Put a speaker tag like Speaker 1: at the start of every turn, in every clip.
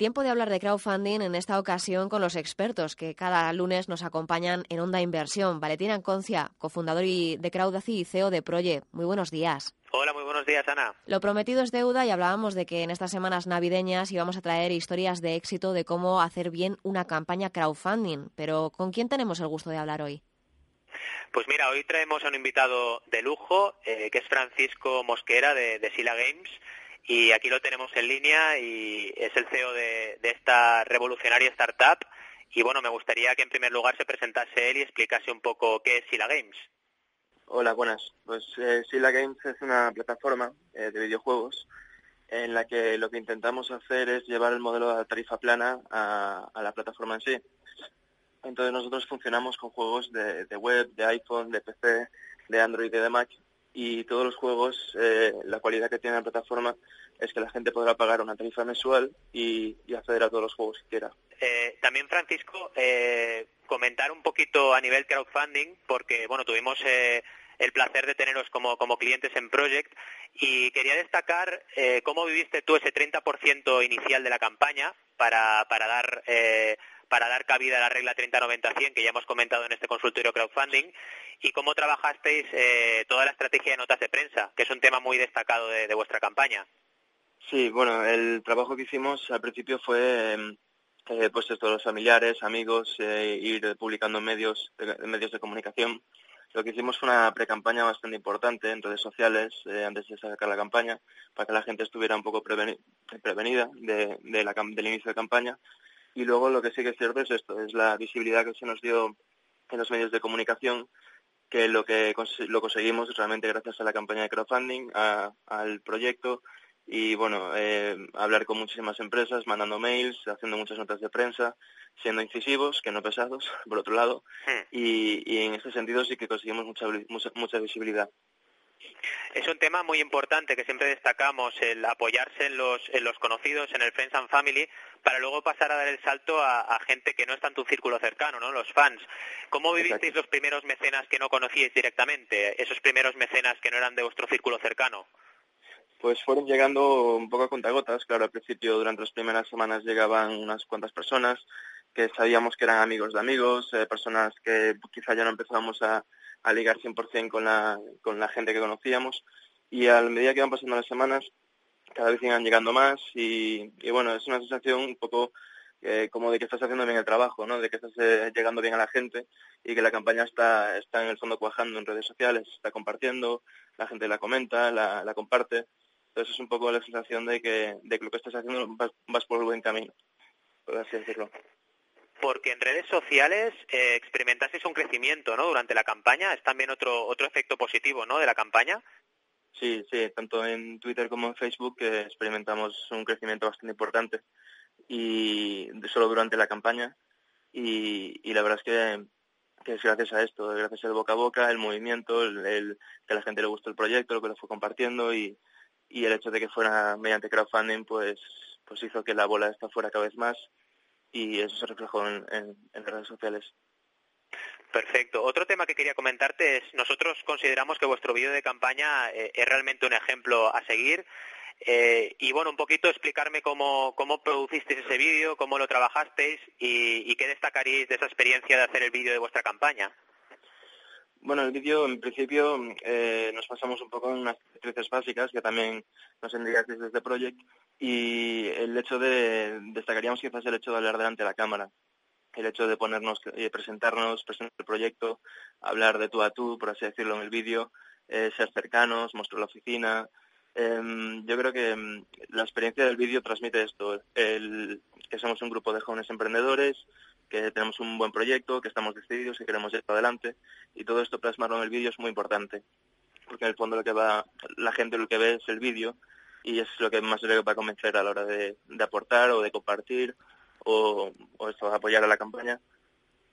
Speaker 1: Tiempo de hablar de crowdfunding en esta ocasión con los expertos que cada lunes nos acompañan en Onda Inversión. Valentina Anconcia, cofundador de Crowdacy y CEO de Proye. Muy buenos días.
Speaker 2: Hola, muy buenos días, Ana.
Speaker 1: Lo prometido es deuda y hablábamos de que en estas semanas navideñas íbamos a traer historias de éxito de cómo hacer bien una campaña crowdfunding. Pero ¿con quién tenemos el gusto de hablar hoy?
Speaker 2: Pues mira, hoy traemos a un invitado de lujo, eh, que es Francisco Mosquera de, de Sila Games y aquí lo tenemos en línea y es el CEO de, esta revolucionaria startup. Y bueno, me gustaría que en primer lugar se presentase él y explicase un poco qué es Sila Games.
Speaker 3: Hola, buenas. Pues eh, Sila Games es una plataforma eh, de videojuegos en la que lo que intentamos hacer es llevar el modelo de tarifa plana a, la plataforma en sí. Entonces nosotros funcionamos con juegos de, de, web, de iPhone, de PC, de Android y de Mac y todos los juegos, eh, la cualidad que tiene la plataforma es que la gente podrá pagar una tarifa mensual y, acceder a todos los juegos que quiera.
Speaker 2: Eh, también, Francisco, eh, comentar un poquito a nivel crowdfunding, porque bueno, tuvimos el placer de teneros como, como clientes en Project y quería destacar cómo viviste tú ese 30% inicial de la campaña para, para dar para dar cabida a la regla 30-90-100 que ya hemos comentado en este consultorio crowdfunding y cómo trabajasteis eh, toda la estrategia de notas de prensa, que es un tema muy destacado de, vuestra campaña.
Speaker 3: Sí, bueno, el trabajo que hicimos al principio fue em, eh, pues esto, los familiares, amigos, eh, ir publicando en medios, en medios de comunicación. Lo que hicimos fue una pre-campaña bastante importante en redes sociales antes de sacar la campaña, para que la gente estuviera un poco prevenida de, del inicio de campaña y luego lo que sí que es cierto es esto, es la visibilidad que se nos dio en los medios de comunicación, que lo que lo conseguimos realmente gracias a la campaña de crowdfunding, al proyecto y bueno, eh, hablar con muchísimas empresas, mandando mails, haciendo muchas notas de prensa, siendo incisivos, que no pesados, por otro lado, hmm. y, y en ese sentido sí que conseguimos mucha, mucha, mucha visibilidad.
Speaker 2: Es un tema muy importante que siempre destacamos, el apoyarse en los, en los conocidos, en el Friends and Family, para luego pasar a dar el salto a, gente que no está en tu círculo cercano, ¿no? Los fans. ¿Cómo vivisteis los primeros mecenas que no conocíais directamente? Esos primeros mecenas que no eran de vuestro círculo cercano.
Speaker 3: Pues fueron llegando un poco a contagotas. Claro, al principio, durante las primeras semanas llegaban unas cuantas personas que sabíamos que eran amigos de amigos, eh, personas que quizá ya no empezábamos a, a ligar 100% con la, con la gente que conocíamos. Y a medida que iban pasando las semanas, cada vez iban llegando más y, bueno, es una sensación un poco eh, como de que estás haciendo bien el trabajo, ¿no? De que estás eh, llegando bien a la gente y que la campaña está, está en el fondo cuajando en redes sociales, está compartiendo, la gente la comenta, la, la comparte. Entonces es un poco la sensación de que, de que lo que estás haciendo vas, vas por el buen camino, por así decirlo
Speaker 2: porque en redes sociales eh, experimentasteis un crecimiento, ¿no? Durante la campaña, es también otro otro efecto positivo, ¿no? De la campaña.
Speaker 3: Sí, sí, tanto en Twitter como en Facebook eh, experimentamos un crecimiento bastante importante y solo durante la campaña y, la verdad es que, que, es gracias a esto, gracias al boca a boca, el movimiento, el, que a la gente le gustó el proyecto, lo que lo fue compartiendo y, y el hecho de que fuera mediante crowdfunding pues pues hizo que la bola esta fuera cada vez más y eso se reflejó en, en, redes sociales.
Speaker 2: Perfecto. Otro tema que quería comentarte es, nosotros consideramos que vuestro vídeo de campaña eh, es realmente un ejemplo a seguir. Eh, y bueno, un poquito explicarme cómo, cómo producisteis ese vídeo, cómo lo trabajasteis y, qué destacaríais de esa experiencia de hacer el vídeo de vuestra campaña.
Speaker 3: Bueno, el vídeo, en principio, eh, nos pasamos un poco en unas directrices básicas que también nos indicasteis desde Project y el hecho de, destacaríamos quizás el hecho de hablar delante de la cámara, el hecho de ponernos, eh, presentarnos, presentar el proyecto, hablar de tú a tú, por así decirlo, en el vídeo, eh, ser cercanos, mostrar la oficina. Em, yo creo que em, la experiencia del vídeo transmite esto, el, que somos un grupo de jóvenes emprendedores, que tenemos un buen proyecto, que estamos decididos, y queremos ir adelante y todo esto plasmarlo en el vídeo es muy importante porque en el fondo lo que va la gente lo que ve es el vídeo y es lo que más le va a convencer a la hora de, aportar o de compartir o, esto, apoyar a la campaña.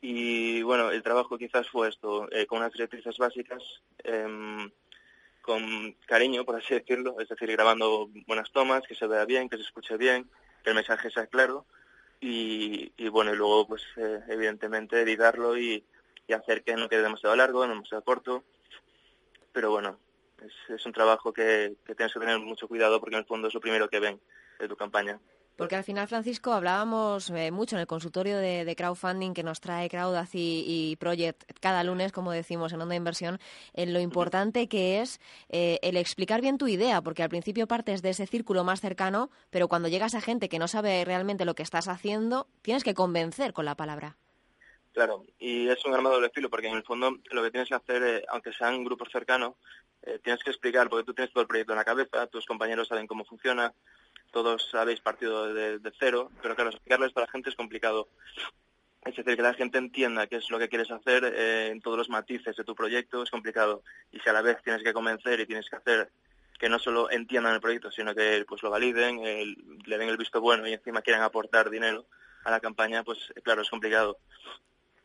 Speaker 3: Y bueno, el trabajo quizás fue esto, eh, con unas directrices básicas, em, con cariño, por así decirlo, es decir, grabando buenas tomas, que se vea bien, que se escuche bien, que el mensaje sea claro y, bueno, y luego pues eh, evidentemente editarlo y, hacer que no quede demasiado largo, no demasiado corto, pero bueno, es, un trabajo que tienes que tener mucho cuidado porque en el fondo es lo primero que ven de tu campaña.
Speaker 1: Porque al final, Francisco, hablábamos eh, mucho en el consultorio de, crowdfunding que nos trae Crowdacy y, Project cada lunes, como decimos en Onda Inversión, en lo importante que es eh, el explicar bien tu idea, porque al principio partes de ese círculo más cercano, pero cuando llegas a gente que no sabe realmente lo que estás haciendo, tienes que convencer con la palabra.
Speaker 3: Claro, y es un arma de doble filo, porque en el fondo lo que tienes que hacer, eh, aunque sean grupos cercanos, tienes que explicar, porque tú tienes todo el proyecto en la cabeza, tus compañeros saben cómo funciona, todos habéis partido de, cero, pero claro, explicarles a la gente es complicado. Es decir, que la gente entienda qué es lo que quieres hacer eh, en todos los matices de tu proyecto es complicado. Y si a la vez tienes que convencer y tienes que hacer que no solo entiendan el proyecto, sino que pues lo validen, le den el visto bueno y encima quieran aportar dinero a la campaña, pues claro, es complicado.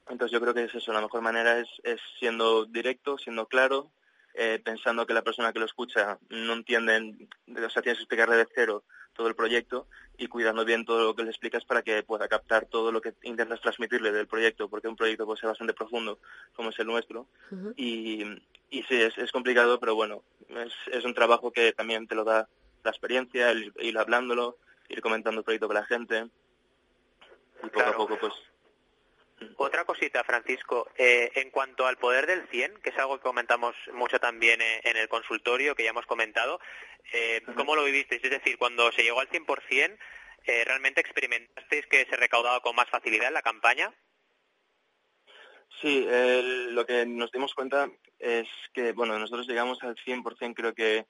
Speaker 3: Entonces yo creo que es eso, la mejor manera es, es siendo directo, siendo claro, eh, pensando que la persona que lo escucha no entiende, o sea, tienes que explicarle de cero todo el proyecto y cuidando bien todo lo que le explicas para que pueda captar todo lo que intentas transmitirle del proyecto, porque un proyecto puede ser bastante profundo, como es el nuestro. y, y sí, es, es complicado, pero bueno, es, es un trabajo que también te lo da la experiencia, el ir hablándolo, ir comentando el proyecto con la gente. Y poco a poco pues
Speaker 2: otra cosita, Francisco, eh, en cuanto al poder del 100, que es algo que comentamos mucho también eh, en el consultorio, que ya hemos comentado, eh, ¿cómo lo vivisteis? Es decir, cuando se llegó al 100%, eh, ¿realmente experimentasteis que se recaudaba con más facilidad en la campaña?
Speaker 3: Sí, lo que nos dimos cuenta es que, bueno, nosotros llegamos al 100%, creo que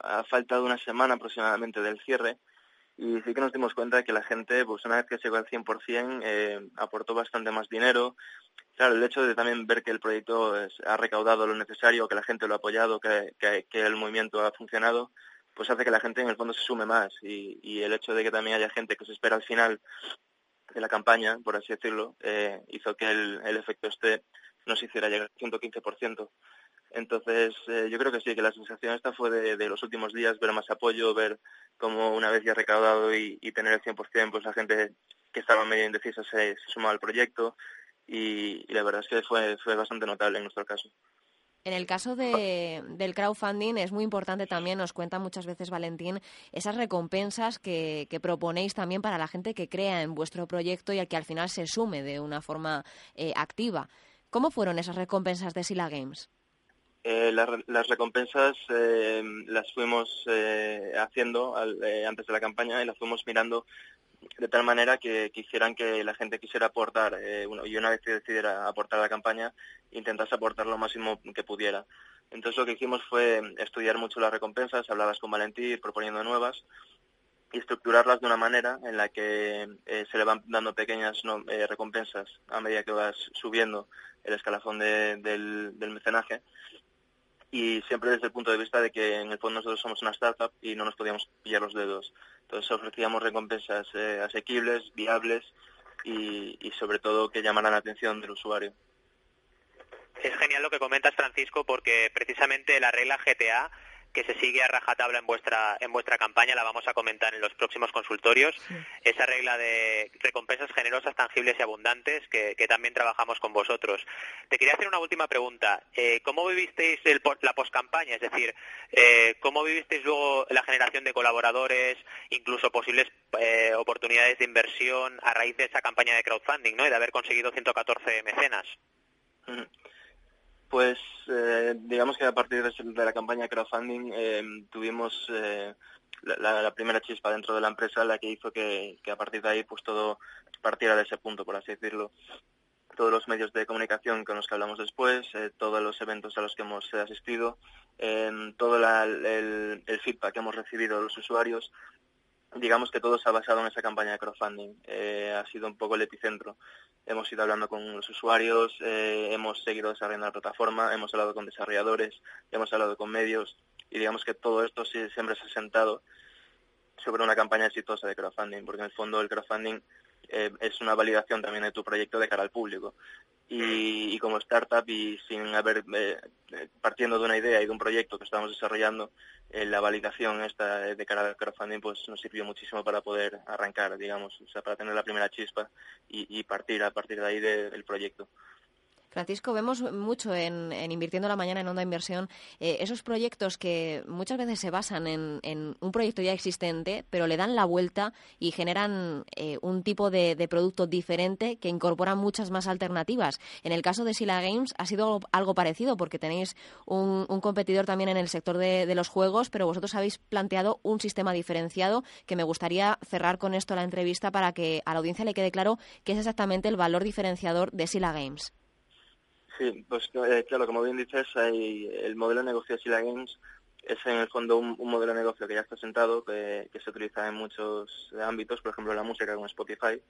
Speaker 3: ha faltado una semana aproximadamente del cierre, y sí que nos dimos cuenta de que la gente, pues una vez que llegó al 100%, eh, aportó bastante más dinero. Claro, el hecho de también ver que el proyecto ha recaudado lo necesario, que la gente lo ha apoyado, que, que, el movimiento ha funcionado, pues hace que la gente en el fondo se sume más. Y, y el hecho de que también haya gente que se espera al final de la campaña, por así decirlo, eh, hizo que el, el efecto este nos hiciera llegar al 115%. Entonces, eh, yo creo que sí, que la sensación esta fue de, los últimos días, ver más apoyo, ver cómo una vez ya recaudado y, tener el 100%, pues la gente que estaba medio indecisa se, se sumaba al proyecto y, la verdad es que fue, fue bastante notable en nuestro caso.
Speaker 1: En el caso de, del crowdfunding es muy importante también, nos cuenta muchas veces Valentín, esas recompensas que, proponéis también para la gente que crea en vuestro proyecto y al que al final se sume de una forma eh, activa. ¿Cómo fueron esas recompensas de Sila Games?
Speaker 3: Eh, las recompensas eh, las fuimos eh, haciendo antes de la campaña y las fuimos mirando de tal manera que quisieran que la gente quisiera aportar y una vez que decidiera aportar a la campaña intentase aportar lo máximo que pudiera. Entonces lo que hicimos fue estudiar mucho las recompensas, hablabas con Valentín proponiendo nuevas y estructurarlas de una manera en la que se le van dando pequeñas recompensas a medida que vas subiendo el escalafón del mecenaje y siempre desde el punto de vista de que en el fondo nosotros somos una startup y no nos podíamos pillar los dedos. Entonces ofrecíamos recompensas eh, asequibles, viables y, y sobre todo que llamaran la atención del usuario.
Speaker 2: Es genial lo que comentas, Francisco, porque precisamente la regla GTA que se sigue a rajatabla en vuestra en vuestra campaña, la vamos a comentar en los próximos consultorios. Esa regla de recompensas generosas, tangibles y abundantes que, también trabajamos con vosotros. Te quería hacer una última pregunta. Eh, ¿Cómo vivisteis el, la poscampaña? Es decir, eh, ¿cómo vivisteis luego la generación de colaboradores, incluso posibles eh, oportunidades de inversión a raíz de esa campaña de crowdfunding ¿no? y de haber conseguido 114 mecenas?
Speaker 3: Pues eh, digamos que a partir de, la campaña crowdfunding eh, tuvimos eh, la, primera chispa dentro de la empresa, la que hizo que, a partir de ahí pues todo partiera de ese punto, por así decirlo. Todos los medios de comunicación con los que hablamos después, todos los eventos a los que hemos asistido, todo el, el feedback que hemos recibido de los usuarios, digamos que todo se ha basado en esa campaña de crowdfunding. Eh, ha sido un poco el epicentro. Hemos ido hablando con los usuarios, eh, hemos seguido desarrollando la plataforma, hemos hablado con desarrolladores, hemos hablado con medios y digamos que todo esto sí, siempre se ha sentado sobre una campaña exitosa de crowdfunding, porque en el fondo el crowdfunding eh, es una validación también de tu proyecto de cara al público. Y, como startup y sin haber, eh, eh, partiendo de una idea y de un proyecto que estamos desarrollando, la validación esta de cara al crowdfunding pues nos sirvió muchísimo para poder arrancar, digamos, o sea, para tener la primera chispa y, partir a partir de ahí del proyecto.
Speaker 1: Francisco, vemos mucho en, Invirtiendo la Mañana en Onda Inversión eh, esos proyectos que muchas veces se basan en, un proyecto ya existente, pero le dan la vuelta y generan eh, un tipo de, producto diferente que incorpora muchas más alternativas. En el caso de Sila Games ha sido algo parecido porque tenéis un, competidor también en el sector de, de, los juegos, pero vosotros habéis planteado un sistema diferenciado que me gustaría cerrar con esto la entrevista para que a la audiencia le quede claro qué es exactamente el valor diferenciador de Sila Games.
Speaker 3: Sí, pues eh, claro, como bien dices, el modelo de negocio de Sila Games es en el fondo un, modelo de negocio que ya está sentado, que, se utiliza en muchos ámbitos, por ejemplo la música con Spotify.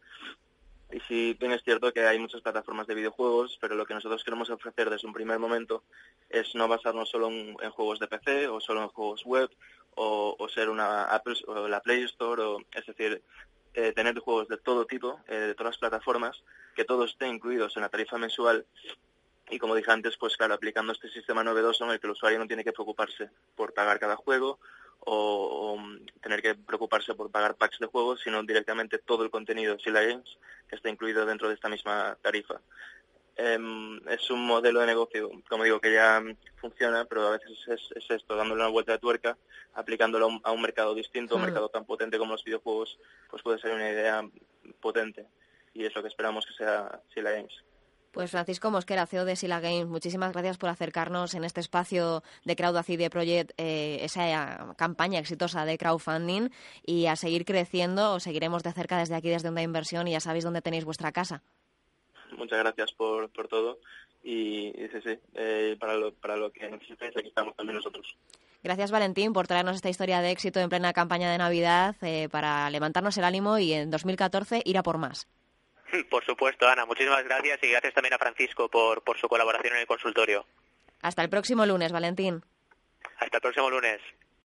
Speaker 3: Y sí, bien es cierto que hay muchas plataformas de videojuegos, pero lo que nosotros queremos ofrecer desde un primer momento es no basarnos solo en, juegos de PC o solo en juegos web o, ser una Apple o la Play Store, o, es decir, eh, tener juegos de todo tipo, eh, de todas las plataformas, que todos estén incluidos en la tarifa mensual y como dije antes, pues claro, aplicando este sistema novedoso en el que el usuario no tiene que preocuparse por pagar cada juego o, tener que preocuparse por pagar packs de juegos, sino directamente todo el contenido de Sila Games que está incluido dentro de esta misma tarifa. Em, es un modelo de negocio, como digo, que ya funciona, pero a veces es, esto, dándole una vuelta de tuerca, aplicándolo a un, mercado distinto, un hmm. mercado tan potente como los videojuegos, pues puede ser una idea potente. Y es lo que esperamos que sea Sila Games.
Speaker 1: Pues Francisco Mosquera, CEO de Sila Games, muchísimas gracias por acercarnos en este espacio de de Project, eh, esa campaña exitosa de crowdfunding y a seguir creciendo. Os seguiremos de cerca desde aquí, desde Onda Inversión y ya sabéis dónde tenéis vuestra casa.
Speaker 3: Muchas gracias por, por todo y, sí, sí, eh, para, lo, para lo que necesitéis aquí estamos también nosotros.
Speaker 1: Gracias Valentín por traernos esta historia de éxito en plena campaña de Navidad eh, para levantarnos el ánimo y en 2014 ir a por más.
Speaker 2: Por supuesto, Ana. Muchísimas gracias y gracias también a Francisco por, por su colaboración en el consultorio.
Speaker 1: Hasta el próximo lunes, Valentín.
Speaker 2: Hasta el próximo lunes.